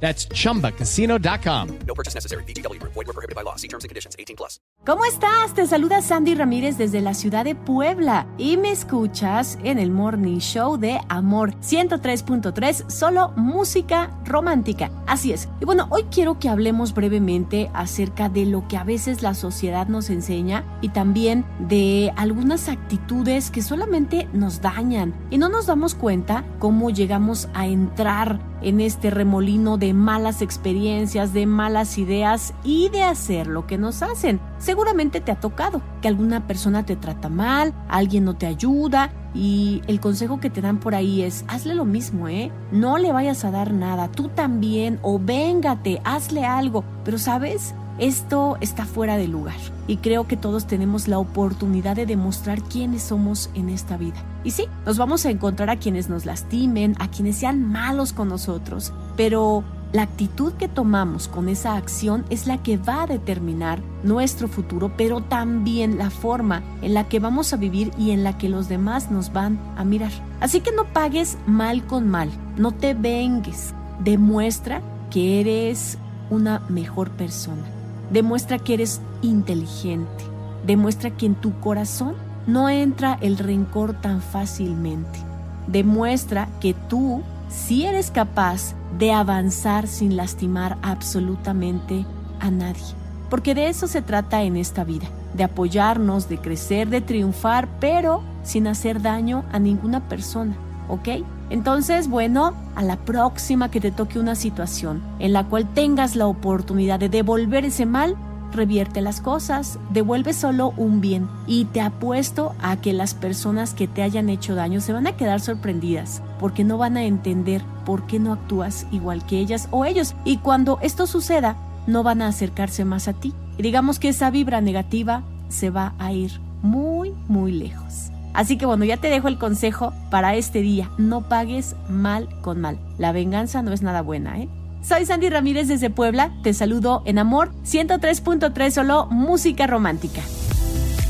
That's chumbacasino.com. No purchase necessary. BGW. Void were prohibited by law. See terms and conditions. 18 plus. ¿Cómo estás? Te saluda Sandy Ramírez desde la ciudad de Puebla y me escuchas en el Morning Show de Amor 103.3, solo música romántica. Así es. Y bueno, hoy quiero que hablemos brevemente acerca de lo que a veces la sociedad nos enseña y también de algunas actitudes que solamente nos dañan y no nos damos cuenta cómo llegamos a entrar en este remolino de malas experiencias, de malas ideas y de hacer lo que nos hacen. Seguramente te ha tocado que alguna persona te trata mal, alguien no te ayuda y el consejo que te dan por ahí es hazle lo mismo, ¿eh? No le vayas a dar nada, tú también o véngate, hazle algo. Pero sabes, esto está fuera de lugar y creo que todos tenemos la oportunidad de demostrar quiénes somos en esta vida. Y sí, nos vamos a encontrar a quienes nos lastimen, a quienes sean malos con nosotros, pero la actitud que tomamos con esa acción es la que va a determinar nuestro futuro, pero también la forma en la que vamos a vivir y en la que los demás nos van a mirar. Así que no pagues mal con mal, no te vengues, demuestra que eres una mejor persona Demuestra que eres inteligente. Demuestra que en tu corazón no entra el rencor tan fácilmente. Demuestra que tú sí eres capaz de avanzar sin lastimar absolutamente a nadie. Porque de eso se trata en esta vida, de apoyarnos, de crecer, de triunfar, pero sin hacer daño a ninguna persona, ¿ok? Entonces, bueno, a la próxima que te toque una situación en la cual tengas la oportunidad de devolver ese mal, revierte las cosas, devuelve solo un bien y te apuesto a que las personas que te hayan hecho daño se van a quedar sorprendidas porque no van a entender por qué no actúas igual que ellas o ellos y cuando esto suceda no van a acercarse más a ti y digamos que esa vibra negativa se va a ir muy muy lejos. Así que bueno, ya te dejo el consejo para este día. No pagues mal con mal. La venganza no es nada buena, ¿eh? Soy Sandy Ramírez desde Puebla. Te saludo en Amor 103.3 solo música romántica.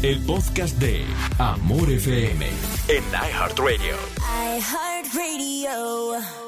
El podcast de Amor FM en iHeartRadio. iHeartRadio.